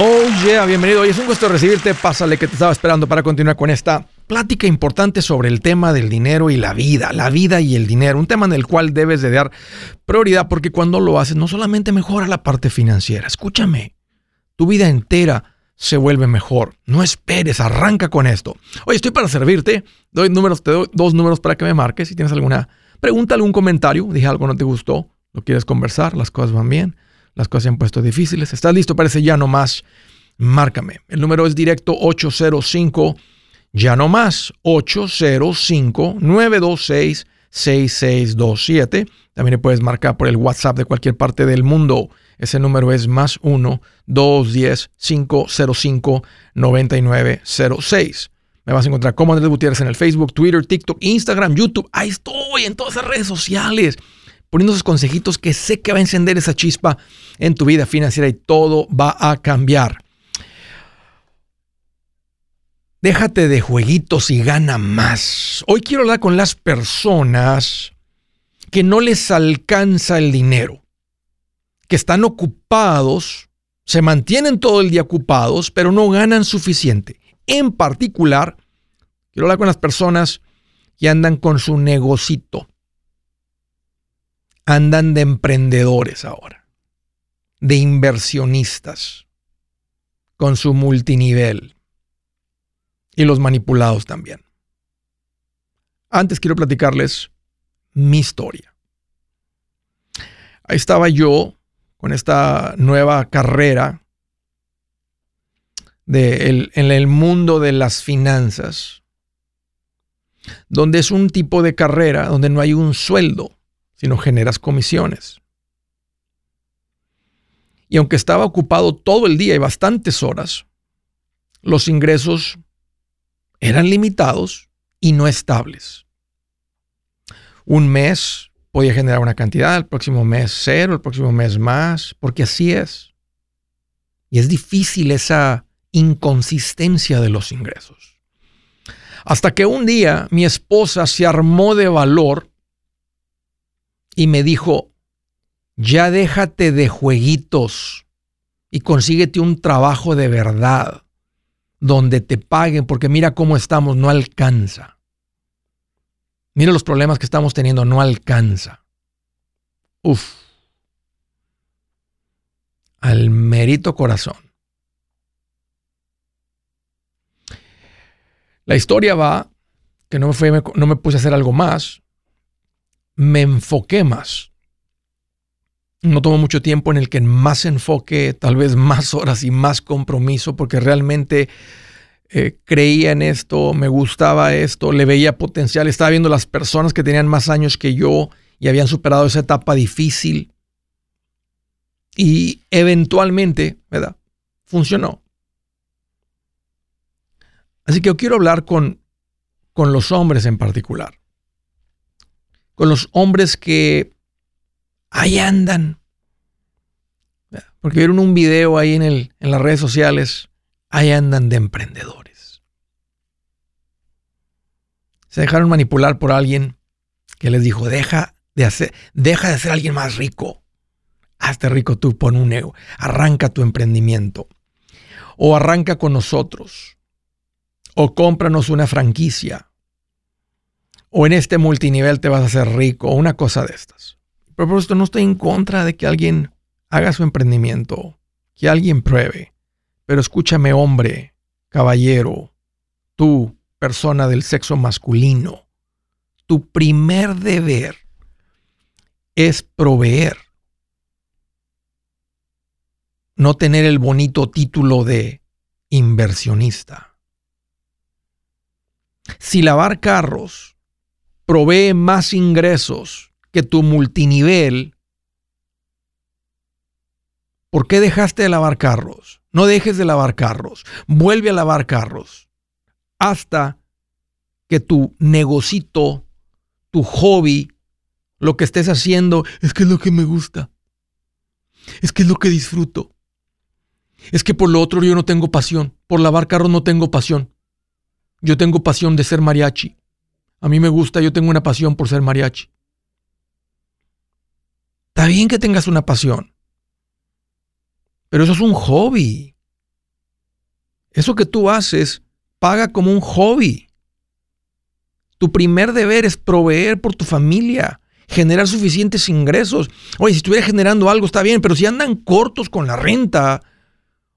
Oh yeah, bienvenido. Hoy es un gusto recibirte. Pásale que te estaba esperando para continuar con esta plática importante sobre el tema del dinero y la vida, la vida y el dinero, un tema en el cual debes de dar prioridad porque cuando lo haces no solamente mejora la parte financiera, escúchame, tu vida entera se vuelve mejor. No esperes, arranca con esto. Oye, estoy para servirte. Doy números, te doy dos números para que me marques. Si tienes alguna pregunta, algún comentario, dije algo no te gustó, lo quieres conversar, las cosas van bien las cosas se han puesto difíciles. ¿Estás listo para ese ya no más? Márcame. El número es directo 805 ya no más 805 926 6627. También le puedes marcar por el WhatsApp de cualquier parte del mundo. Ese número es más 1 210 505 9906. Me vas a encontrar como Andrés Gutiérrez en el Facebook, Twitter, TikTok, Instagram, YouTube. Ahí estoy en todas las redes sociales poniendo esos consejitos que sé que va a encender esa chispa en tu vida financiera y todo va a cambiar. Déjate de jueguitos y gana más. Hoy quiero hablar con las personas que no les alcanza el dinero, que están ocupados, se mantienen todo el día ocupados, pero no ganan suficiente. En particular, quiero hablar con las personas que andan con su negocito andan de emprendedores ahora, de inversionistas, con su multinivel y los manipulados también. Antes quiero platicarles mi historia. Ahí estaba yo con esta nueva carrera en el mundo de las finanzas, donde es un tipo de carrera donde no hay un sueldo sino generas comisiones. Y aunque estaba ocupado todo el día y bastantes horas, los ingresos eran limitados y no estables. Un mes podía generar una cantidad, el próximo mes cero, el próximo mes más, porque así es. Y es difícil esa inconsistencia de los ingresos. Hasta que un día mi esposa se armó de valor y me dijo, ya déjate de jueguitos y consíguete un trabajo de verdad donde te paguen, porque mira cómo estamos, no alcanza. Mira los problemas que estamos teniendo, no alcanza. Uf. Al mérito corazón. La historia va, que no me, fue, no me puse a hacer algo más, me enfoqué más. No tomo mucho tiempo en el que más enfoque, tal vez más horas y más compromiso, porque realmente eh, creía en esto, me gustaba esto, le veía potencial, estaba viendo las personas que tenían más años que yo y habían superado esa etapa difícil. Y eventualmente, ¿verdad? Funcionó. Así que yo quiero hablar con, con los hombres en particular con los hombres que ahí andan. Porque vieron un video ahí en, las redes sociales, ahí andan de emprendedores. Se dejaron manipular por alguien que les dijo, deja de hacer, deja de ser alguien más rico. Hazte rico tú, pon un ego, arranca tu emprendimiento. O arranca con nosotros. O cómpranos una franquicia o en este multinivel te vas a hacer rico, o una cosa de estas. Pero por esto no estoy en contra de que alguien haga su emprendimiento, que alguien pruebe. Pero escúchame, hombre, caballero, tú, persona del sexo masculino, tu primer deber es proveer. No tener el bonito título de inversionista. Si lavar carros provee más ingresos que tu multinivel, ¿por qué dejaste de lavar carros? No dejes de lavar carros. Vuelve a lavar carros hasta que tu negocito, tu hobby, lo que estés haciendo, es que es lo que me gusta. Es que es lo que disfruto. Es que por lo otro yo no tengo pasión. Por lavar carros no tengo pasión. Yo tengo pasión de ser mariachi. A mí me gusta, yo tengo una pasión por ser mariachi. Está bien que tengas una pasión, pero eso es un hobby. Eso que tú haces paga como un hobby. Tu primer deber es proveer por tu familia, generar suficientes ingresos. Oye, si estuviera generando algo está bien, pero si andan cortos con la renta,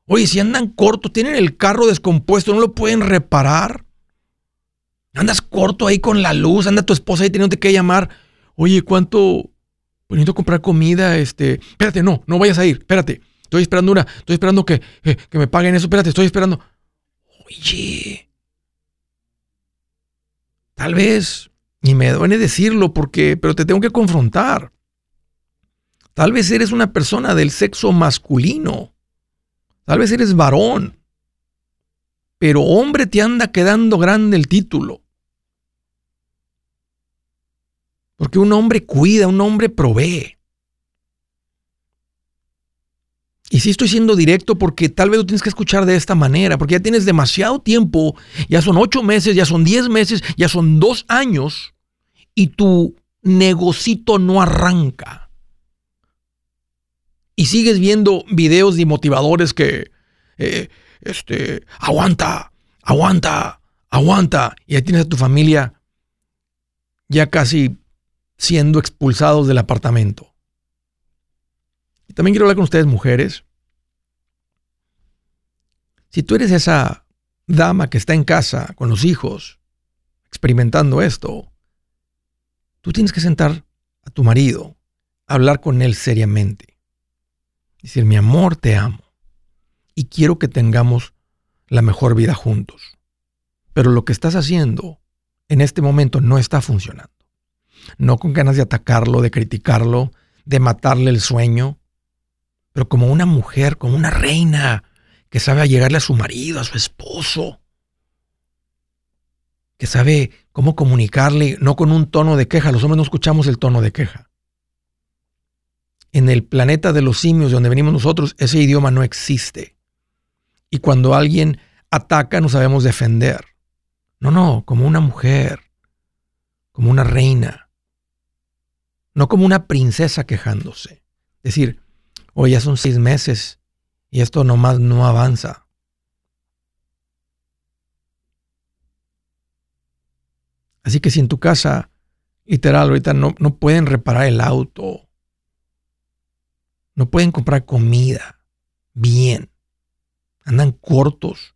oye, si andan cortos, tienen el carro descompuesto, no lo pueden reparar. Andas corto ahí con la luz, anda tu esposa ahí teniendo que llamar. Oye, ¿cuánto? Pues comprar comida, este. Espérate, no, no vayas a ir, espérate. Estoy esperando una, estoy esperando que, que me paguen eso, espérate, estoy esperando. Oye. Tal vez, y me duele decirlo porque, pero te tengo que confrontar. Tal vez eres una persona del sexo masculino. Tal vez eres varón. Pero hombre te anda quedando grande el título. Porque un hombre cuida, un hombre provee. Y sí estoy siendo directo porque tal vez lo tienes que escuchar de esta manera, porque ya tienes demasiado tiempo, ya son ocho meses, ya son diez meses, ya son dos años y tu negocito no arranca. Y sigues viendo videos de motivadores que, eh, este, aguanta, aguanta, aguanta. Y ahí tienes a tu familia ya casi siendo expulsados del apartamento. Y también quiero hablar con ustedes, mujeres. Si tú eres esa dama que está en casa con los hijos, experimentando esto, tú tienes que sentar a tu marido, hablar con él seriamente. Decir, mi amor, te amo. Y quiero que tengamos la mejor vida juntos. Pero lo que estás haciendo en este momento no está funcionando. No con ganas de atacarlo, de criticarlo, de matarle el sueño, pero como una mujer, como una reina que sabe llegarle a su marido, a su esposo, que sabe cómo comunicarle, no con un tono de queja, los hombres no escuchamos el tono de queja. En el planeta de los simios de donde venimos nosotros, ese idioma no existe. Y cuando alguien ataca, no sabemos defender. No, no, como una mujer, como una reina, no como una princesa quejándose. Decir, Hoy ya son seis meses y esto nomás no avanza. Así que si en tu casa, literal, ahorita no, no pueden reparar el auto, no pueden comprar comida bien, andan cortos.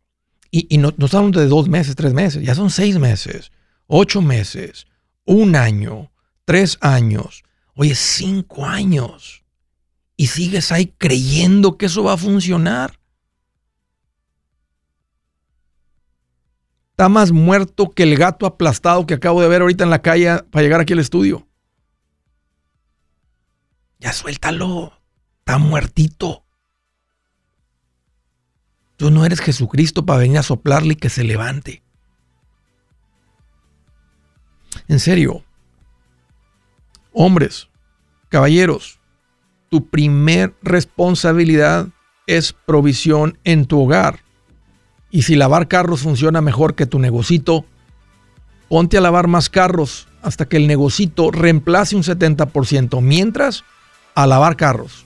Y, y no, no estamos de dos meses, tres meses, ya son seis meses, ocho meses, un año, tres años, oye, cinco años y sigues ahí creyendo que eso va a funcionar. Está más muerto que el gato aplastado que acabo de ver ahorita en la calle para llegar aquí al estudio. Ya suéltalo. Está muertito. Tú no eres Jesucristo para venir a soplarle y que se levante. En serio. Hombres, caballeros, tu primer responsabilidad es provisión en tu hogar. Y si lavar carros funciona mejor que tu negocito, ponte a lavar más carros hasta que el negocito reemplace un 70%, mientras a lavar carros.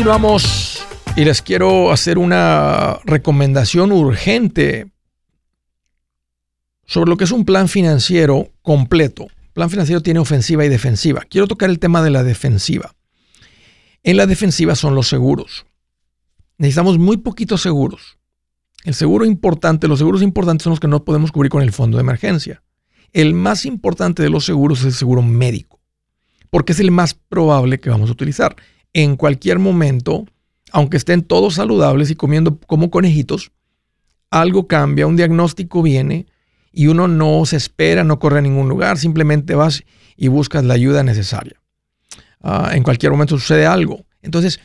Continuamos y les quiero hacer una recomendación urgente sobre lo que es un plan financiero completo. Plan financiero tiene ofensiva y defensiva. Quiero tocar el tema de la defensiva. En la defensiva son los seguros. Necesitamos muy poquitos seguros. El seguro importante, los seguros importantes son los que no podemos cubrir con el fondo de emergencia. El más importante de los seguros es el seguro médico, porque es el más probable que vamos a utilizar. En cualquier momento, aunque estén todos saludables y comiendo como conejitos, algo cambia, un diagnóstico viene y uno no se espera, no corre a ningún lugar, simplemente vas y buscas la ayuda necesaria. Ah, en cualquier momento sucede algo. Entonces,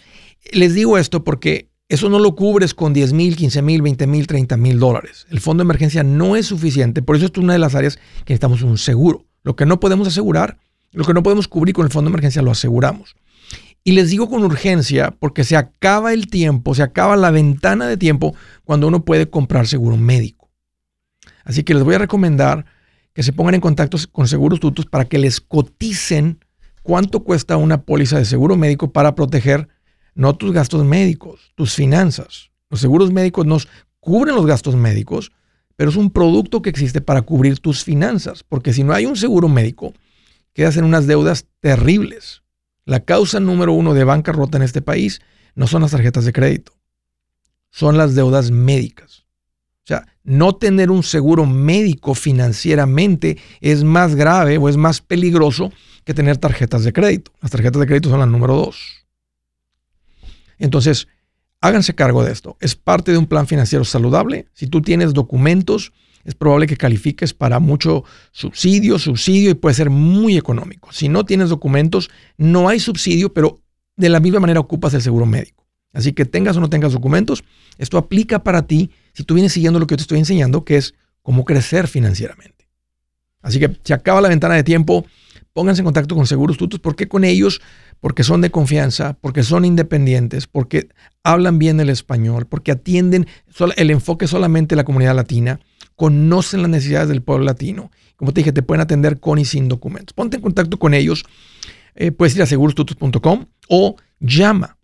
les digo esto porque eso no lo cubres con 10 mil, 15 mil, 20 mil, 30 mil dólares. El fondo de emergencia no es suficiente. Por eso es una de las áreas que necesitamos un seguro. Lo que no podemos asegurar, lo que no podemos cubrir con el fondo de emergencia, lo aseguramos. Y les digo con urgencia porque se acaba el tiempo, se acaba la ventana de tiempo cuando uno puede comprar seguro médico. Así que les voy a recomendar que se pongan en contacto con Seguros Tutus para que les coticen cuánto cuesta una póliza de seguro médico para proteger no tus gastos médicos, tus finanzas. Los seguros médicos nos cubren los gastos médicos, pero es un producto que existe para cubrir tus finanzas, porque si no hay un seguro médico, quedas en unas deudas terribles. La causa número uno de bancarrota en este país no son las tarjetas de crédito, son las deudas médicas. O sea, no tener un seguro médico financieramente es más grave o es más peligroso que tener tarjetas de crédito. Las tarjetas de crédito son la número dos. Entonces, háganse cargo de esto. Es parte de un plan financiero saludable. Si tú tienes documentos, es probable que califiques para mucho subsidio, subsidio y puede ser muy económico. Si no tienes documentos, no hay subsidio, pero de la misma manera ocupas el seguro médico. Así que tengas o no tengas documentos, esto aplica para ti si tú vienes siguiendo lo que te estoy enseñando, que es cómo crecer financieramente. Así que se acaba la ventana de tiempo, pónganse en contacto con Seguros Tutos, porque con ellos porque son de confianza, porque son independientes, porque hablan bien el español, porque atienden el enfoque solamente de la comunidad latina, conocen las necesidades del pueblo latino. Como te dije, te pueden atender con y sin documentos. Ponte en contacto con ellos. Eh, puedes ir a segurostutus.com o llama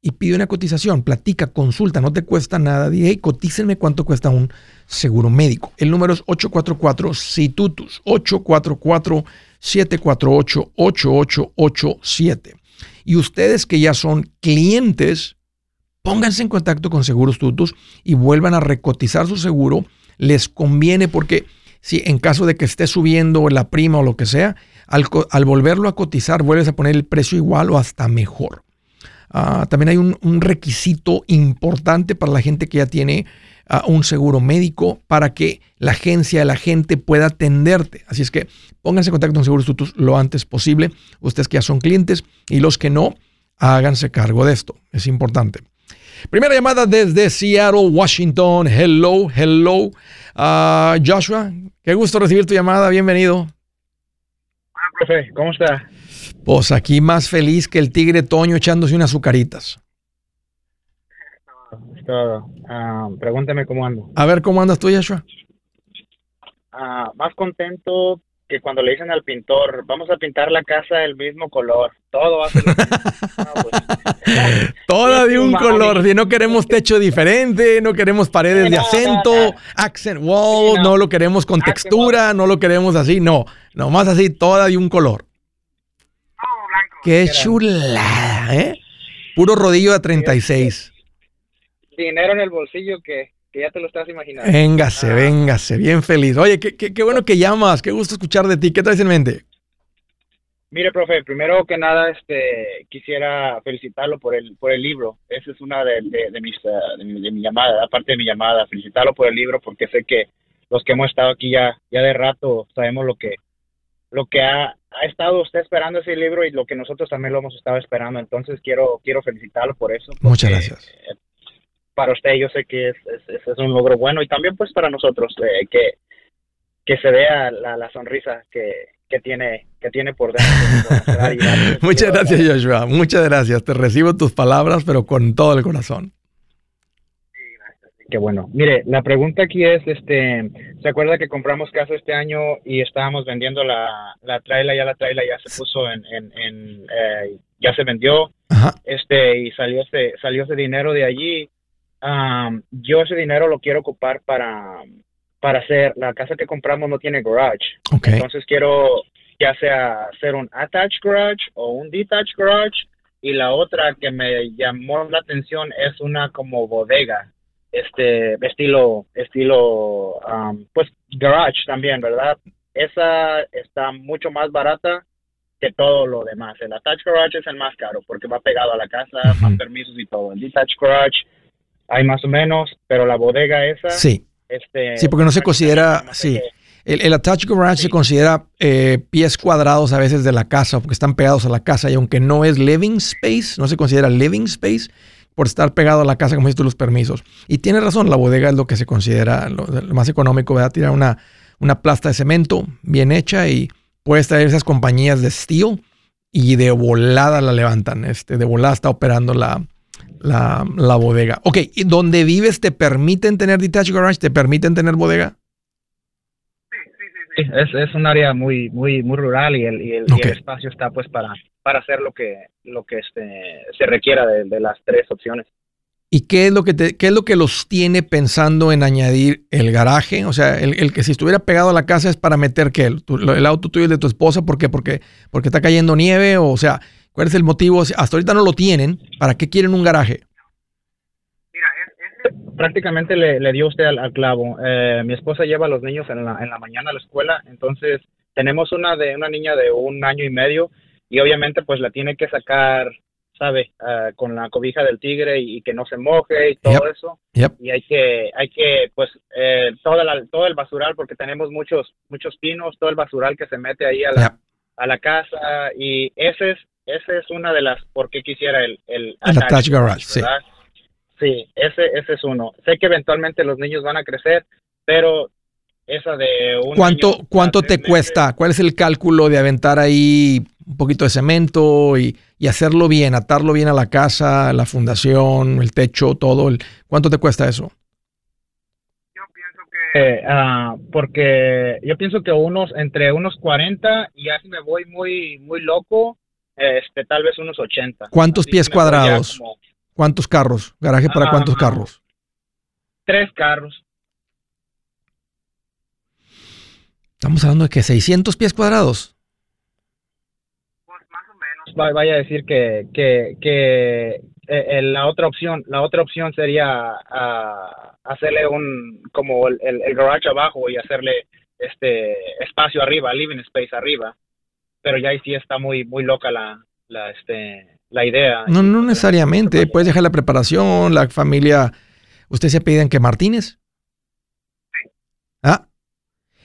y pide una cotización, platica, consulta, no te cuesta nada. Dile, hey, cotícenme cuánto cuesta un seguro médico. El número es 844-SITUTUS, 844-748-8887. Y ustedes que ya son clientes, pónganse en contacto con Seguros Tutus y vuelvan a recotizar su seguro. Les conviene porque si en caso de que esté subiendo la prima o lo que sea, al, volverlo a cotizar vuelves a poner el precio igual o hasta mejor. Ah, también hay un, requisito importante para la gente que ya tiene ah, un seguro médico para que la agencia, la gente pueda atenderte. Así es que pónganse en contacto con Seguros Tutus lo antes posible. Ustedes que ya son clientes y los que no, háganse cargo de esto. Es importante. Primera llamada desde Seattle, Washington. Hello, hello. Ah, Joshua, qué gusto recibir tu llamada. Bienvenido. Hola, profe. ¿Cómo está? Pues aquí más feliz que el tigre Toño echándose unas azucaritas. Uh, pregúntame cómo ando. A ver, ¿cómo andas tú, Joshua? más contento que cuando le dicen al pintor, vamos a pintar la casa del mismo color. Todo va a ser. pues, Toda de un color. Si no queremos techo diferente, no queremos paredes de acento, accent wall, no. lo queremos con textura, no lo queremos así, no. Nomás así, toda de un color. Qué chulada, ¿eh? Puro rodillo a 36. Dinero en el bolsillo que, que ya te lo estás imaginando. Véngase, véngase, bien feliz. Oye, qué, qué, qué bueno que llamas, qué gusto escuchar de ti. ¿Qué traes en mente? Mire, profe, primero que nada, este, quisiera felicitarlo por el, por el libro. Esa es una de, de, de mis, uh, de, mi, de, mi, llamada, aparte de mi llamada, felicitarlo por el libro porque sé que los que hemos estado aquí ya, ya de rato sabemos lo que, lo que ha, ha estado usted esperando ese libro y lo que nosotros también lo hemos estado esperando. Entonces quiero, quiero felicitarlo por eso. Muchas gracias. Eh, para usted yo sé que es, es, es, un logro bueno y también pues para nosotros eh, que, que se vea la, la sonrisa que, que tiene, que tiene por dentro. Muchas gracias, Joshua. Muchas gracias. Te recibo tus palabras, pero con todo el corazón. Qué bueno. Mire, la pregunta aquí es, este, ¿se acuerda que compramos casa este año y estábamos vendiendo la, la traila? Ya la traila ya se puso en, en, en eh, ya se vendió, Ajá. este, y salió ese, salió ese dinero de allí. Um, yo ese dinero lo quiero ocupar para, para hacer, la casa que compramos no tiene garage. Okay. Entonces quiero ya sea hacer un attached garage o un detached garage. Y la otra que me llamó la atención es una como bodega, este estilo, estilo, um, pues garage también, ¿verdad? Esa está mucho más barata que todo lo demás. El attached garage es el más caro porque va pegado a la casa, uh -huh. más permisos y todo. El detached garage hay más o menos, pero la bodega esa... Sí. Este, sí, porque no se considera, sí. El, el attached garage sí. se considera eh, pies cuadrados a veces de la casa, porque están pegados a la casa, y aunque no es living space, no se considera living space por estar pegado a la casa, como dices tú, los permisos. Y tienes razón, la bodega es lo que se considera lo, lo más económico, ¿verdad? Tirar una, una plasta de cemento bien hecha y puedes traer esas compañías de steel y de volada la levantan, este, de volada está operando la, la, la, bodega. Ok, ¿y donde vives te permiten tener detached garage? ¿Te permiten tener bodega? Sí, sí. Es, es, un área muy, muy, muy rural y el, y el, okay. y el espacio está pues para, para hacer lo que, lo que este, se requiera de, de, las tres opciones. ¿Y qué es, lo que te, qué es lo que los tiene pensando en añadir el garaje? O sea, el, el que si estuviera pegado a la casa es para meter que el, el, auto tuyo y de tu esposa, ¿por qué? Porque, porque está cayendo nieve, o sea, ¿Cuál es el motivo? Hasta ahorita no lo tienen. ¿Para qué quieren un garaje? Mira, es, es, prácticamente le, le, dio usted al, al clavo. Eh, mi esposa lleva a los niños en la, en la mañana a la escuela, entonces tenemos una de una niña de un año y medio y obviamente pues la tiene que sacar, sabe, uh, con la cobija del tigre y, y, que no se moje y todo yep. eso. Yep. Y hay que, hay que pues eh, toda la, todo el basural porque tenemos muchos muchos pinos, todo el basural que se mete ahí a la, yep. a la casa y ese es esa es una de las por qué quisiera el el, el attached garage, sí. Sí, ese ese es uno. Sé que eventualmente los niños van a crecer, pero esa de un ¿Cuánto cuánto te meses, cuesta? ¿Cuál es el cálculo de aventar ahí un poquito de cemento y, y, hacerlo bien, atarlo bien a la casa, la fundación, el techo, todo? El, ¿Cuánto te cuesta eso? Yo pienso que, uh, porque yo pienso que unos, entre unos 40 y así me voy muy, muy loco, este, tal vez unos 80. ¿Cuántos Así pies cuadrados? Como... ¿Cuántos carros? ¿Garaje para ah, cuántos carros? Tres carros. Estamos hablando de que 600 pies cuadrados. Pues más o menos. Vaya a decir que, que, que eh, la otra opción, la otra opción sería uh, hacerle un como el, el, el garage abajo y hacerle este espacio arriba, living space arriba pero ya ahí sí está muy, muy loca la, la, este, la idea. No, no necesariamente. Puedes dejar la preparación, la familia. ¿Usted se piden que Martínez? Sí. Ah.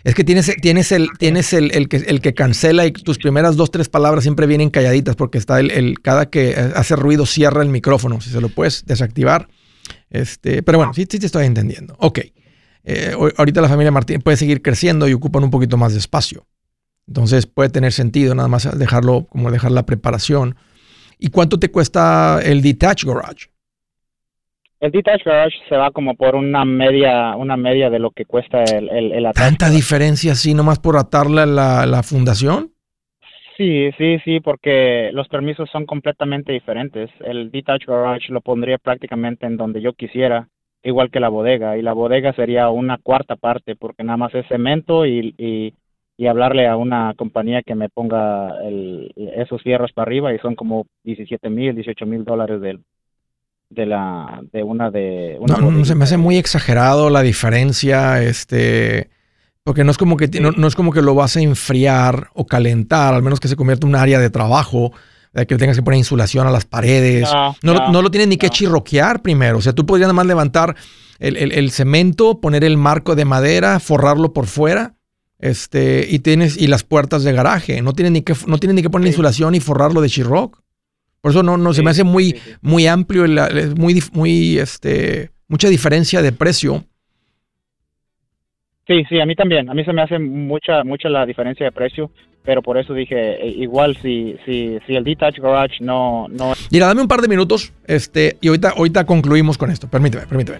Es que tienes, tienes, el, tienes el, el, que, el que cancela y tus primeras dos, tres palabras siempre vienen calladitas porque está el, el cada que hace ruido cierra el micrófono. Si se lo puedes desactivar. Este, pero bueno, sí, sí te estoy entendiendo. Ok. Eh, ahorita la familia Martínez puede seguir creciendo y ocupan un poquito más de espacio. Entonces puede tener sentido nada más dejarlo, como dejar la preparación. ¿Y cuánto te cuesta el detached garage? El detached garage se va como por una media, una media de lo que cuesta el, el, el ¿Tanta diferencia así nomás por atarla la, la fundación? Sí, sí, sí, porque los permisos son completamente diferentes. El detached garage lo pondría prácticamente en donde yo quisiera, igual que la bodega, y la bodega sería una cuarta parte, porque nada más es cemento y, y, hablarle a una compañía que me ponga el, esos fierros para arriba y son como 17 mil, 18 mil dólares de, de la de una de una no, se me hace muy exagerado la diferencia, este porque no es como que no, es como que lo vas a enfriar o calentar, al menos que se convierta en un área de trabajo, de que tengas que poner insulación a las paredes. No, no, lo tienes ni que chirroquear primero. O sea, tú podrías nada más levantar el, cemento, poner el marco de madera, forrarlo por fuera. Este, y tienes, y las puertas de garaje. No tienes ni que, no tienes ni que poner insulación y forrarlo de chirroc. Por eso no, no se me hace muy, muy amplio, muy, muy, este, mucha diferencia de precio Sí, sí, a mí también. A mí se me hace mucha, mucha la diferencia de precio, pero por eso dije, eh, igual si, si, si el Detach Garage no, no... Mira, dame un par de minutos este, y ahorita, ahorita concluimos con esto. Permíteme, permíteme.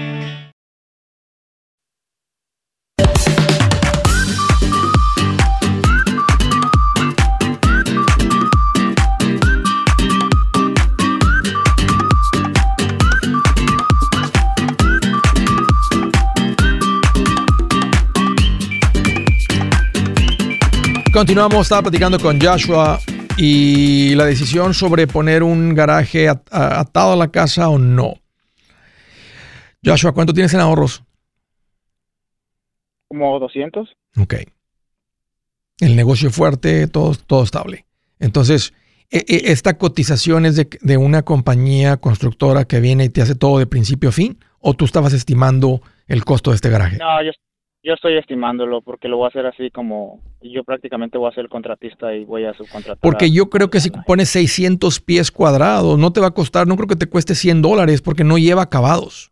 Continuamos, estaba platicando con Joshua y la decisión sobre poner un garaje atado a la casa o no. Joshua, ¿cuánto tienes en ahorros? Como 200. Ok. El negocio fuerte, todo, todo estable. Entonces, e, e, ¿esta cotización es de, de, una compañía constructora que viene y te hace todo de principio a fin? ¿O tú estabas estimando el costo de este garaje? No, yo, yo estoy estimándolo porque lo voy a hacer así como yo prácticamente voy a ser el contratista y voy a subcontratar. Porque yo creo que si pones 600 pies cuadrados, no te va a costar, no creo que te cueste 100 dólares porque no lleva acabados,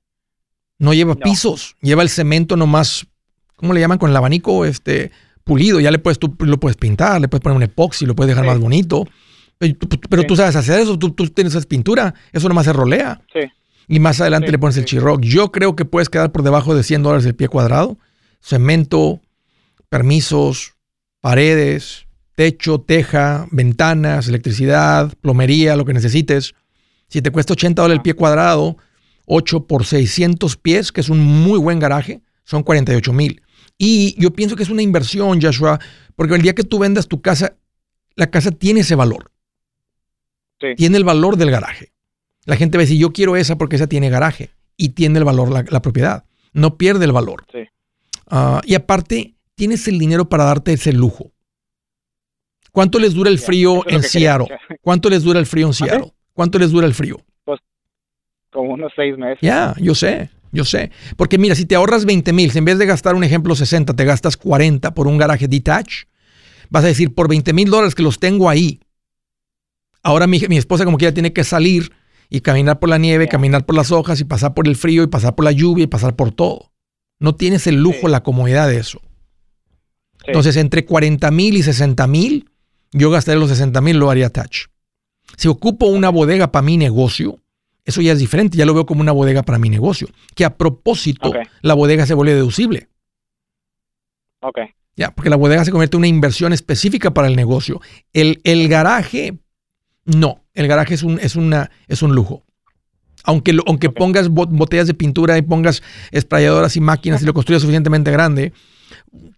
no lleva pisos, lleva el cemento nomás, ¿cómo le llaman? Con el abanico este, pulido, ya le puedes, tú lo puedes pintar, le puedes poner un epoxi, lo puedes dejar más bonito. Pero, tú sabes hacer eso, tú, tienes esa pintura, eso nomás se rolea. Sí. Y más adelante le pones el chirroc. Yo creo que puedes quedar por debajo de 100 dólares el pie cuadrado cemento, permisos, paredes, techo, teja, ventanas, electricidad, plomería, lo que necesites. Si te cuesta 80 dólares el pie cuadrado, 8 por 600 pies, que es un muy buen garaje, son 48 mil. Y yo pienso que es una inversión, Joshua, porque el día que tú vendas tu casa, la casa tiene ese valor. Tiene el valor del garaje. La gente va a decir, yo quiero esa porque esa tiene garaje y tiene el valor la, la propiedad. No pierde el valor. Sí. Ah, y aparte, tienes el dinero para darte ese lujo. ¿Cuánto les dura el frío en Seattle? ¿Cuánto les dura el frío en Seattle? ¿Cuánto les dura el frío? Pues como unos seis meses. Ya, yo sé, yo sé. Porque mira, si te ahorras 20 mil, si en vez de gastar un ejemplo 60, te gastas 40 por un garaje detach, vas a decir, por 20 mil dólares que los tengo ahí, ahora mi, mi esposa como quiera tiene que salir y caminar por la nieve, caminar por las hojas y pasar por el frío y pasar por la lluvia y pasar por todo. No tienes el lujo, la comodidad de eso. Entonces, entre 40 mil y 60 mil, yo gastaría los 60 mil, lo haría touch. Si ocupo una bodega para mi negocio, eso ya es diferente, ya lo veo como una bodega para mi negocio. Que a propósito, la bodega se vuelve deducible. Ok. Ya, porque la bodega se convierte en una inversión específica para el negocio. El, el garaje, no. El garaje es un, es una, es un lujo. Aunque, aunque pongas botellas de pintura y pongas esprayadoras y máquinas y lo construyas suficientemente grande,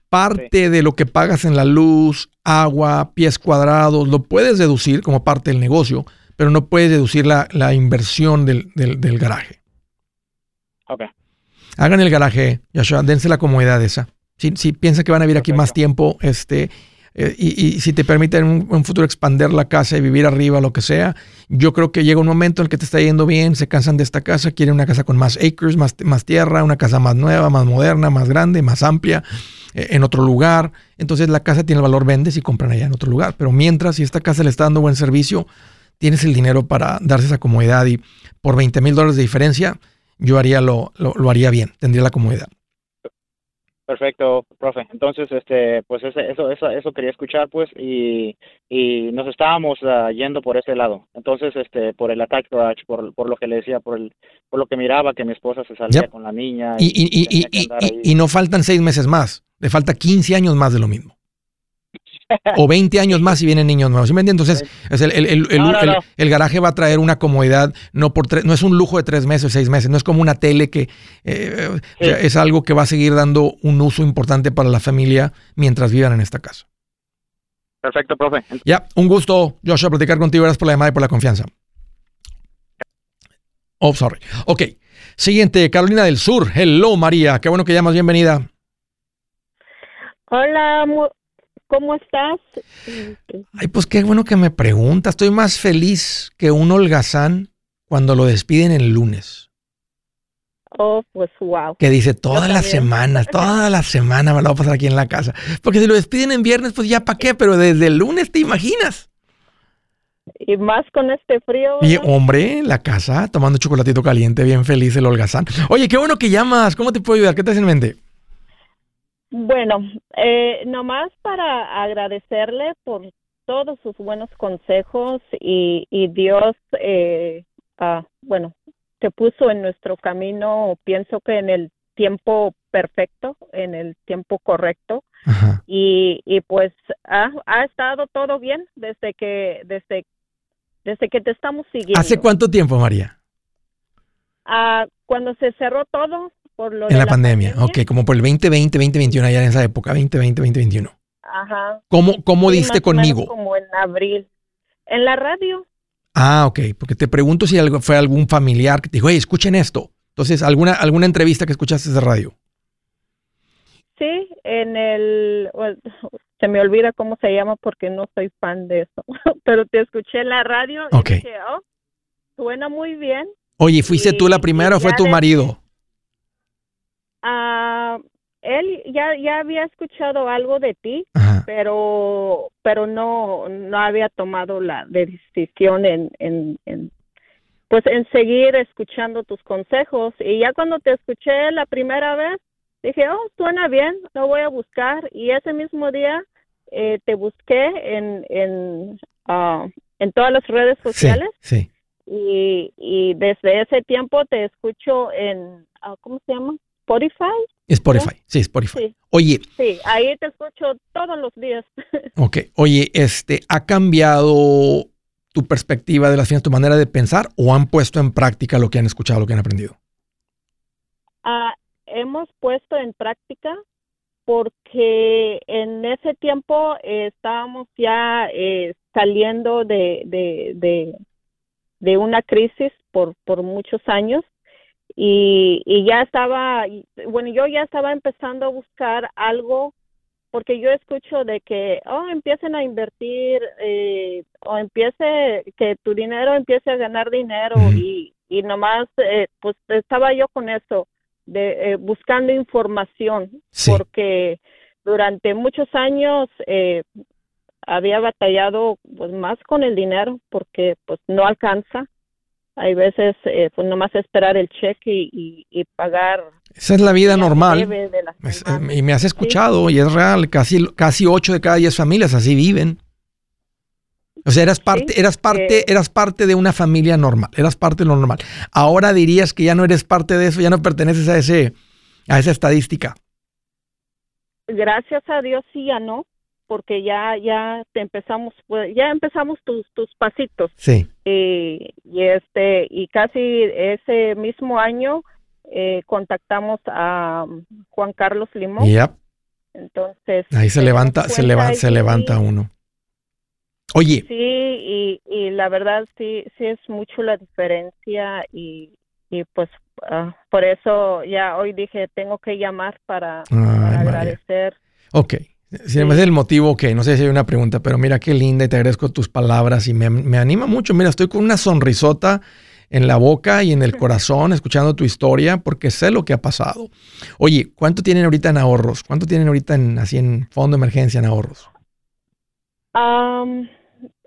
parte de lo que pagas en la luz, agua, pies cuadrados, lo puedes deducir como parte del negocio, pero no puedes deducir la, inversión del, garaje. Ok. Hagan el garaje, Yashua, dense la comodidad esa. Si, si piensan que van a vivir aquí más tiempo, este, eh, y, si te permiten en un, futuro expander la casa y vivir arriba, lo que sea, yo creo que llega un momento en el que te está yendo bien, se cansan de esta casa, quieren una casa con más acres, más, más tierra, una casa más nueva, más moderna, más grande, más amplia, eh, en otro lugar. Entonces la casa tiene el valor, vendes y compran allá en otro lugar. Pero mientras, si esta casa le está dando buen servicio, tienes el dinero para darse esa comodidad y por 20 mil dólares de diferencia, yo haría lo, lo haría bien, tendría la comodidad. Perfecto, profe. Entonces, este, pues ese, eso, eso, eso quería escuchar, pues, y, y nos estábamos ah, yendo por ese lado. Entonces, este, por el attack garage, por, por lo que le decía, por el, por lo que miraba que mi esposa se salía con la niña. Y, y, y, y, y no faltan seis meses más, le falta 15 años más de lo mismo o 20 años más si vienen niños nuevos. ¿Sí me Entonces, el, garaje va a traer una comodidad, no, por no es un lujo de tres meses, seis meses, no es como una tele que eh, es algo que va a seguir dando un uso importante para la familia mientras vivan en esta casa. Perfecto, profe. Ya, un gusto, Joshua, platicar contigo. Gracias por la llamada y por la confianza. Oh, sorry. Ok. Siguiente, Carolina del Sur. Hello, María. Qué bueno que llamas. Bienvenida. Hola, ¿Cómo estás? Ay, pues qué bueno que me preguntas. Estoy más feliz que un holgazán cuando lo despiden el lunes. Oh, pues wow. Que dice todas las semanas, toda la semana me lo voy a pasar aquí en la casa. Porque si lo despiden en viernes, pues ya para qué, pero desde el lunes te imaginas. Y más con este frío. Y hombre, la casa, tomando chocolatito caliente, bien feliz el holgazán. Oye, qué bueno que llamas. ¿Cómo te puedo ayudar? ¿Qué te hace en mente? Bueno, eh, nomás para agradecerle por todos sus buenos consejos y, y Dios, eh, ah, bueno, te puso en nuestro camino, pienso que en el tiempo perfecto, en el tiempo correcto. Y, y pues ha, ha estado todo bien desde que, desde, desde que te estamos siguiendo. ¿Hace cuánto tiempo, María? Ah, cuando se cerró todo, en la, pandemia. ok, como por el 2020, 2021, allá en esa época, 2020, 2021. Ajá. ¿Cómo, cómo diste conmigo? Como en abril. En la radio. Ah, ok, porque te pregunto si algo, fue algún familiar que te dijo, hey, escuchen esto. Entonces, ¿alguna, alguna entrevista que escuchaste de radio? Sí, en el, se me olvida cómo se llama porque no soy fan de eso, pero te escuché en la radio y dije, oh, suena muy bien. Oye, ¿fuiste tú la primera o fue tu marido? Ah, él ya ya había escuchado algo de ti, pero pero no no había tomado la decisión en, en, en pues en seguir escuchando tus consejos. Y ya cuando te escuché la primera vez dije oh suena bien lo voy a buscar y ese mismo día eh, te busqué en en uh, en todas las redes sociales. sí, Y, y desde ese tiempo te escucho en uh, cómo se llama Spotify. Spotify, sí, Spotify. Oye. Sí, ahí te escucho todos los días. Ok, oye, este, ¿ha cambiado tu perspectiva de las finanzas, tu manera de pensar o han puesto en práctica lo que han escuchado, lo que han aprendido? Ah, hemos puesto en práctica porque en ese tiempo estábamos ya eh, saliendo de, de, de, de, una crisis por, por muchos años y, y ya estaba, bueno, yo ya estaba empezando a buscar algo porque yo escucho de que, oh, empiecen a invertir eh, o empiece, que tu dinero empiece a ganar dinero y, y nomás, eh, pues estaba yo con eso, de eh, buscando información, porque durante muchos años eh, había batallado pues más con el dinero porque pues no alcanza hay veces, eh, pues nomás esperar el cheque y, pagar. Esa es la vida normal. y me has escuchado y es real. Casi, casi 8 de cada 10 familias así viven. O sea, eras parte, eras parte, eh, eras parte de una familia normal, eras parte de lo normal. Ahora dirías que ya no eres parte de eso, ya no perteneces a ese, a esa estadística. Gracias a Dios sí ya no, porque ya ya te empezamos pues, ya empezamos tus tus pasitos sí y este y casi ese mismo año eh, contactamos a um, Juan Carlos Limón Entonces. Ahí se levanta, se levanta, se levanta uno. Oye. Sí, y, y la verdad sí, sí es mucho la diferencia y, y pues ah, por eso ya hoy dije tengo que llamar para, agradecer. Ok. Si sí. el motivo, que no sé si hay una pregunta, pero mira qué linda y te agradezco tus palabras y me, me anima mucho. Mira, estoy con una sonrisota en la boca y en el corazón escuchando tu historia porque sé lo que ha pasado. Oye, ¿cuánto tienen ahorita en ahorros? ¿Cuánto tienen ahorita en, así en fondo de emergencia en ahorros?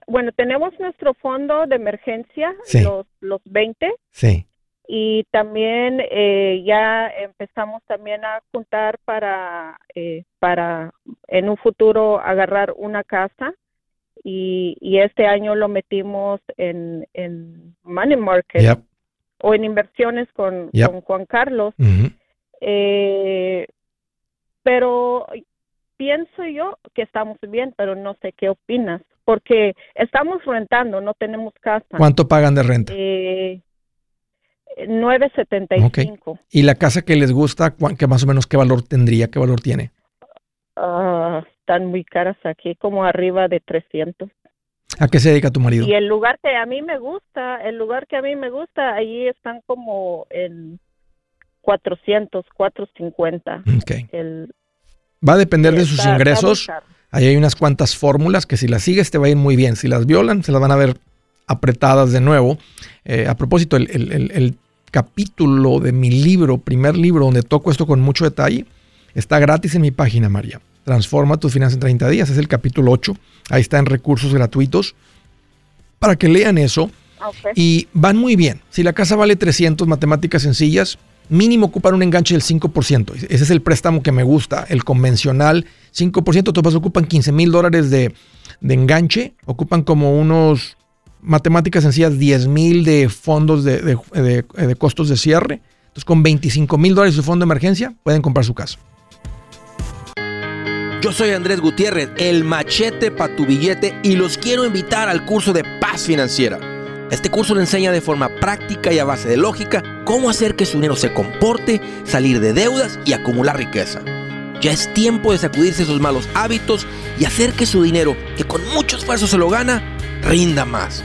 bueno, tenemos nuestro fondo de emergencia, los, los 20. Sí. Y también eh, ya empezamos también a juntar para, eh, para en un futuro agarrar una casa y, y este año lo metimos en, en money market o en inversiones con, con Juan Carlos. eh, pero pienso yo que estamos bien, pero no sé qué opinas, porque estamos rentando, no tenemos casa. ¿Cuánto pagan de renta? Eh, 9.75. ¿Y la casa que les gusta, que más o menos qué valor tendría, qué valor tiene? Uh, están muy caras aquí, como arriba de 300. ¿A qué se dedica tu marido? Y el lugar que a mí me gusta, el lugar que a mí me gusta, ahí están como en 400, 450. Okay. va a depender de sus ingresos. Ahí hay unas cuantas fórmulas que si las sigues te va a ir muy bien. Si las violan, se las van a ver apretadas de nuevo. Eh, a propósito, el, el, el, capítulo de mi libro, primer libro, donde toco esto con mucho detalle, está gratis en mi página, María. Transforma tus finanzas en 30 días. Es el capítulo 8. Ahí está en recursos gratuitos. Para que lean eso. Okay. Y van muy bien. Si la casa vale 300, matemáticas sencillas, mínimo ocupan un enganche del 5%. Ese es el préstamo que me gusta, el convencional 5%. Todos ocupan 15 mil dólares de, de, enganche, ocupan como unos matemáticas sencillas 10 mil de fondos de, costos de cierre. Entonces con 25 mil dólares de fondo de emergencia pueden comprar su casa. Yo soy Andrés Gutiérrez, el machete para tu billete y los quiero invitar al curso de paz financiera. Este curso le enseña de forma práctica y a base de lógica cómo hacer que su dinero se comporte, salir de deudas y acumular riqueza. Ya es tiempo de sacudirse esos malos hábitos y hacer que su dinero, que con mucho esfuerzo se lo gana, rinda más.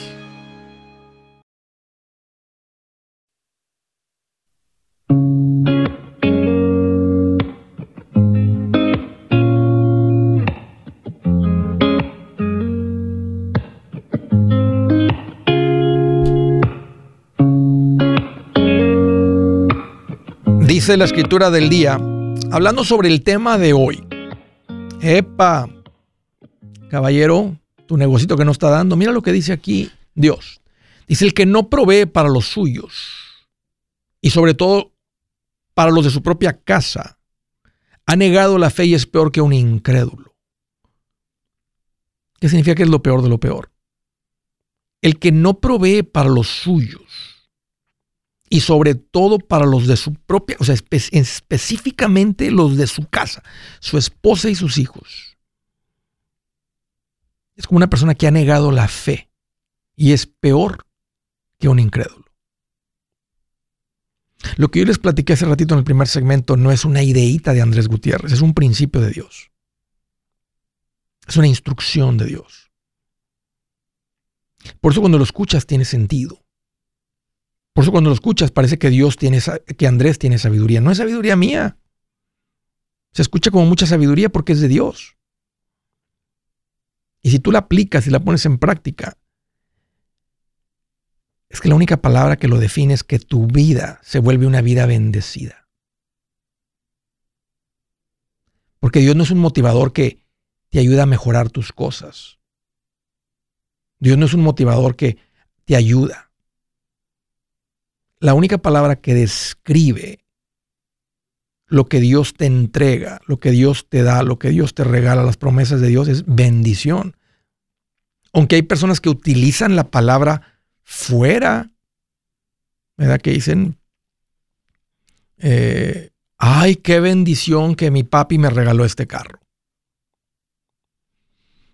Dice la escritura del día, hablando sobre el tema de hoy. Epa, caballero, tu negocito que no está dando, mira lo que dice aquí Dios. Dice el que no provee para los suyos y sobre todo para los de su propia casa, ha negado la fe y es peor que un incrédulo. ¿Qué significa que es lo peor de lo peor? El que no provee para los suyos y sobre todo para los de su propia, o sea, espe específicamente los de su casa, su esposa y sus hijos. Es como una persona que ha negado la fe y es peor que un incrédulo. Lo que yo les platiqué hace ratito en el primer segmento no es una ideita de Andrés Gutiérrez, es un principio de Dios. Es una instrucción de Dios. Por eso cuando lo escuchas tiene sentido. Por eso cuando lo escuchas parece que Dios tiene, que Andrés tiene sabiduría. No es sabiduría mía. Se escucha como mucha sabiduría porque es de Dios. Y si tú la aplicas y la pones en práctica, es que la única palabra que lo define es que tu vida se vuelve una vida bendecida. Porque Dios no es un motivador que te ayuda a mejorar tus cosas. Dios no es un motivador que te ayuda. La única palabra que describe lo que Dios te entrega, lo que Dios te da, lo que Dios te regala, las promesas de Dios es bendición. Aunque hay personas que utilizan la palabra fuera, ¿verdad? Que dicen, eh, ay, qué bendición que mi papi me regaló este carro.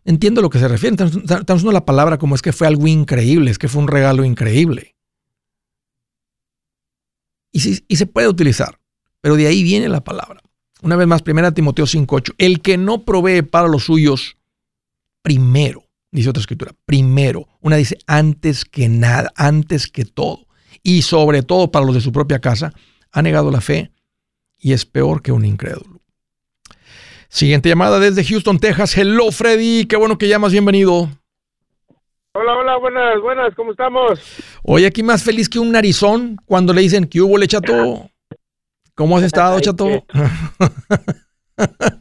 Entiendo lo que se refiere. Estamos usando la palabra como es que fue algo increíble, es que fue un regalo increíble. Y, se puede utilizar. Pero de ahí viene la palabra. Una vez más, 1 Timoteo 5.8. El que no provee para los suyos, primero, dice otra escritura, primero. Una dice antes que nada, antes que todo. Y sobre todo para los de su propia casa, ha negado la fe y es peor que un incrédulo. Siguiente llamada desde Houston, Texas. Hello, Freddy. Qué bueno que llamas. Bienvenido. Hola, hola, buenas, buenas. ¿Cómo estamos? Hoy aquí más feliz que un narizón cuando le dicen que hubo le chato. ¿Cómo has estado, Chato?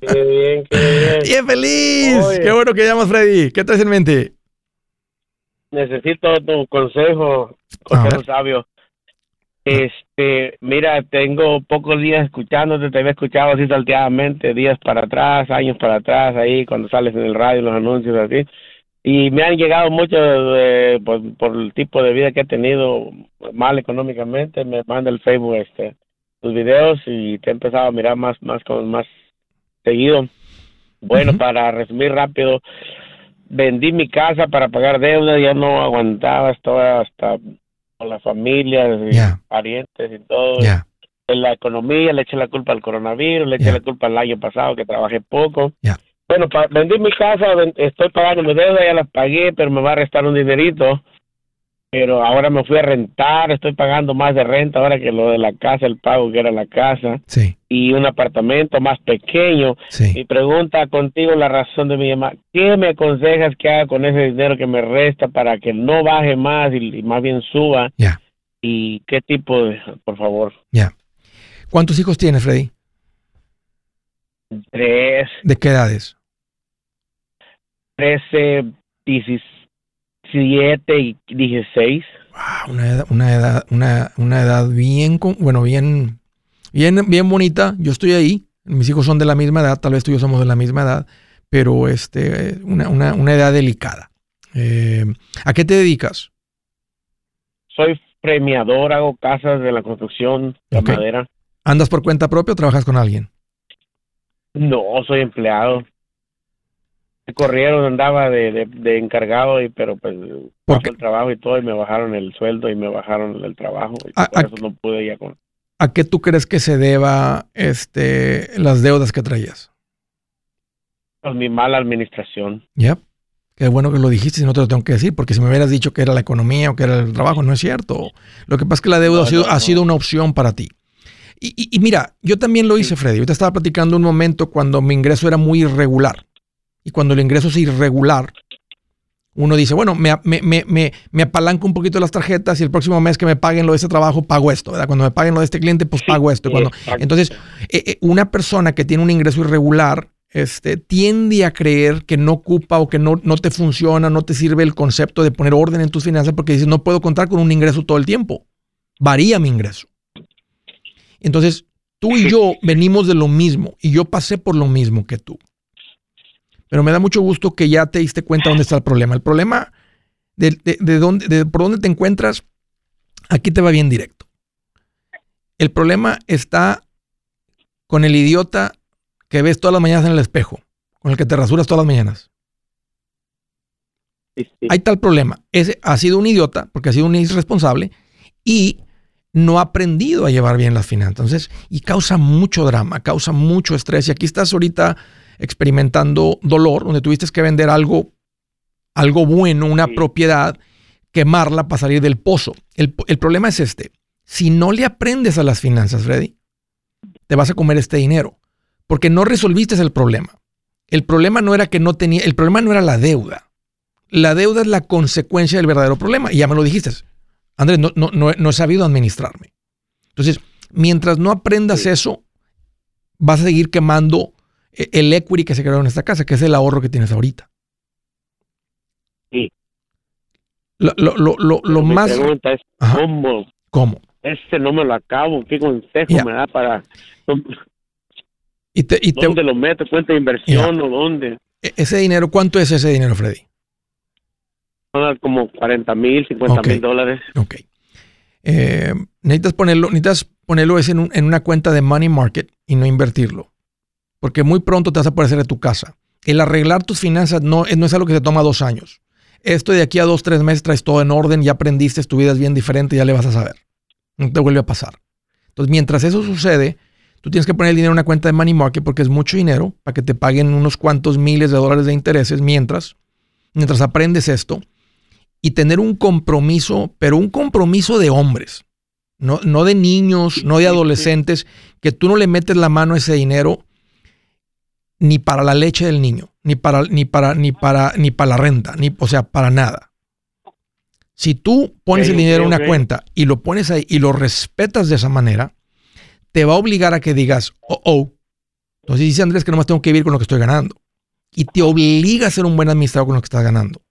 Qué bien, qué bien. ¡Bien feliz! ¡Qué bueno que llamas, Freddy! ¿Qué traes en mente? Necesito tu consejo, consejo sabio. Este, mira, tengo pocos días escuchándote, te había escuchado así salteadamente, días para atrás, años para atrás, ahí cuando sales en el radio, los anuncios así. Y me han llegado mucho por, por, el tipo de vida que he tenido mal económicamente, me manda el Facebook este tus videos y te he empezado a mirar más, más, con más seguido. Bueno, para resumir rápido, vendí mi casa para pagar deuda, ya no aguantaba, estaba hasta con la familia, y parientes y todo. En la economía le eché la culpa al coronavirus, le eché la culpa al año pasado que trabajé poco. Bueno, vendí mi casa, estoy pagando mi deuda, ya las pagué, pero me va a restar un dinerito pero ahora me fui a rentar, estoy pagando más de renta ahora que lo de la casa, el pago que era la casa, sí. y un apartamento más pequeño. Sí. Mi pregunta contigo, la razón de mi llamada, ¿qué me aconsejas que haga con ese dinero que me resta para que no baje más y, más bien suba? Ya. ¿Y qué tipo de, por favor? Ya. ¿Cuántos hijos tienes, Freddy? Tres. ¿De qué edades? Trece, dieciséis 7 y 16. Wow, una edad, una edad, una, una edad bien, bueno, bien, bien, bien bonita. Yo estoy ahí. Mis hijos son de la misma edad, tal vez tú y yo somos de la misma edad, pero este, una, una, una edad delicada. Eh, ¿A qué te dedicas? Soy premiador, hago casas de la construcción, de madera. ¿Andas por cuenta propia o trabajas con alguien? No, soy empleado corrieron, andaba de, de, encargado, y pero pues pasó el trabajo y todo, y me bajaron el sueldo y me bajaron el trabajo, y por eso no pude ya con... ¿A qué tú crees que se deba este, las deudas que traías? Pues mi mala administración. Ya, qué bueno que lo dijiste, si no te lo tengo que decir, porque si me hubieras dicho que era la economía o que era el trabajo, no es cierto. Lo que pasa es que la deuda ha, sido, ha sido una opción para ti. Y, y, mira, yo también lo hice, Freddy. Yo te estaba platicando un momento cuando mi ingreso era muy irregular. Y cuando el ingreso es irregular, uno dice, bueno, me, me, me, me, apalanco un poquito las tarjetas y el próximo mes que me paguen lo de ese trabajo, pago esto, ¿verdad? Cuando me paguen lo de este cliente, pues pago esto. Cuando, entonces, eh, eh, una persona que tiene un ingreso irregular este, tiende a creer que no ocupa o que no, no te funciona, no te sirve el concepto de poner orden en tus finanzas porque dices, no puedo contar con un ingreso todo el tiempo. Varía mi ingreso. Entonces, tú y yo venimos de lo mismo y yo pasé por lo mismo que tú. Pero me da mucho gusto que ya te diste cuenta dónde está el problema. El problema de, dónde, de por dónde te encuentras, aquí te va bien directo. El problema está con el idiota que ves todas las mañanas en el espejo, con el que te rasuras todas las mañanas. Hay el problema. Ese ha sido un idiota porque ha sido un irresponsable y no ha aprendido a llevar bien las finanzas. Entonces, y causa mucho drama, causa mucho estrés. Y aquí estás ahorita experimentando dolor, donde tuviste que vender algo, algo bueno, una propiedad, quemarla para salir del pozo. El, problema es este. Si no le aprendes a las finanzas, Freddy, te vas a comer este dinero, porque no resolviste el problema. El problema no era que no tenía, el problema no era la deuda. La deuda es la consecuencia del verdadero problema. Y ya me lo dijiste. Andrés, no, no, no, he sabido administrarme. Entonces, mientras no aprendas eso, vas a seguir quemando el equity que se creó en esta casa, que es el ahorro que tienes ahorita. Sí. Lo, lo, lo, lo más... pregunta es, ¿cómo? ¿Cómo? este no me lo acabo, ¿qué consejo me da para... ¿Y te, y ¿Dónde lo meto? ¿Cuenta de inversión o dónde? E, ¿Ese dinero, cuánto es ese dinero, Freddy? Como 40 mil, 50 mil dólares. Ok. Eh, necesitas ponerlo, necesitas ponerlo en, en, una cuenta de money market y no invertirlo. Porque muy pronto te vas a aparecer de tu casa. El arreglar tus finanzas no, no es algo que se toma dos años. Esto de aquí a dos, tres meses traes todo en orden, ya aprendiste, tu vida es bien diferente, ya le vas a saber. No te vuelve a pasar. Entonces, mientras eso sucede, tú tienes que poner el dinero en una cuenta de money market porque es mucho dinero para que te paguen unos cuantos miles de dólares de intereses mientras, mientras aprendes esto y tener un compromiso, pero un compromiso de hombres, no, no de niños, no de adolescentes, que tú no le metes la mano a ese dinero ni para la leche del niño, ni para, ni para, ni para, ni para la renta, ni, o sea, para nada. Si tú pones el dinero en una cuenta y lo pones ahí y lo respetas de esa manera, te va a obligar a que digas, oh, oh. Entonces dice Andrés que nomás tengo que vivir con lo que estoy ganando. Y te obliga a ser un buen administrador con lo que estás ganando.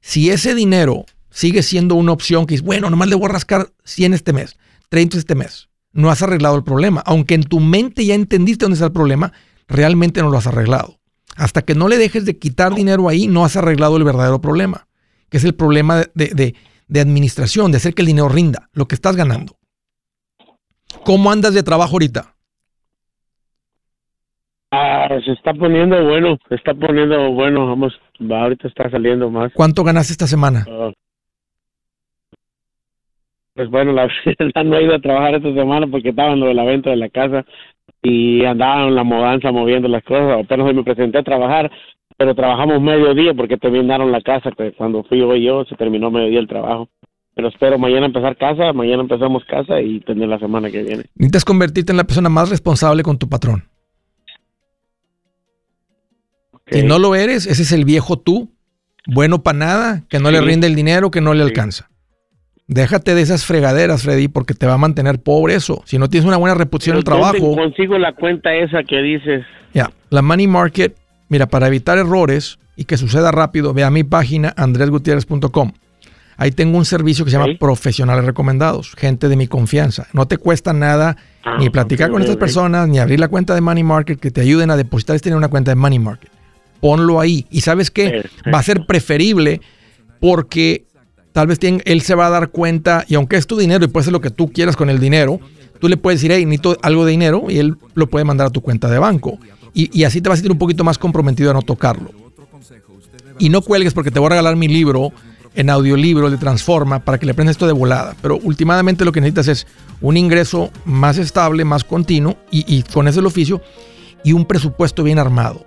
Si ese dinero sigue siendo una opción que es, bueno, nomás le voy a rascar 100 este mes, 30 este mes, no has arreglado el problema. Aunque en tu mente ya entendiste dónde está el problema, realmente no lo has arreglado. Hasta que no le dejes de quitar dinero ahí, no has arreglado el verdadero problema, que es el problema de, administración, de hacer que el dinero rinda, lo que estás ganando. ¿Cómo andas de trabajo ahorita? Ah, se está poniendo bueno, se está poniendo bueno, vamos, ahorita está saliendo más. ¿Cuánto ganaste esta semana? Ah. pues bueno, la verdad no he ido a trabajar esta semana porque estaba en lo de la venta de la casa y andaba en la mudanza moviendo las cosas. Apenas hoy me presenté a trabajar, pero trabajamos mediodía porque terminaron la casa, que cuando fui hoy yo se terminó mediodía el trabajo. Pero espero mañana empezar casa, mañana empezamos casa y tener la semana que viene. Necesitas convertirte en la persona más responsable con tu patrón. Si no lo eres, ese es el viejo tú, bueno para nada, que no le rinde el dinero, que no le alcanza. Déjate de esas fregaderas, Freddy, porque te va a mantener pobre eso. Si no tienes una buena reputación en el trabajo. consigo la cuenta esa que dices? Ya, la Money Market, mira, para evitar errores y que suceda rápido, ve a mi página andresgutierrez.com. Ahí tengo un servicio que se llama Profesionales Recomendados, gente de mi confianza. No te cuesta nada ah, ni platicar con estas personas, ni abrir la cuenta de Money Market, que te ayuden a depositar y tener una cuenta de Money Market ponlo ahí. Y sabes qué, va a ser preferible porque tal vez él se va a dar cuenta, y aunque es tu dinero y puede ser lo que tú quieras con el dinero, tú le puedes decir, hey, necesito algo de dinero y él lo puede mandar a tu cuenta de banco. Y, así te vas a sentir un poquito más comprometido a no tocarlo. Y no cuelgues porque te voy a regalar mi libro en audiolibro de Transforma para que le aprendas esto de volada. Pero últimamente lo que necesitas es un ingreso más estable, más continuo y, y con ese el oficio y un presupuesto bien armado.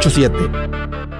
887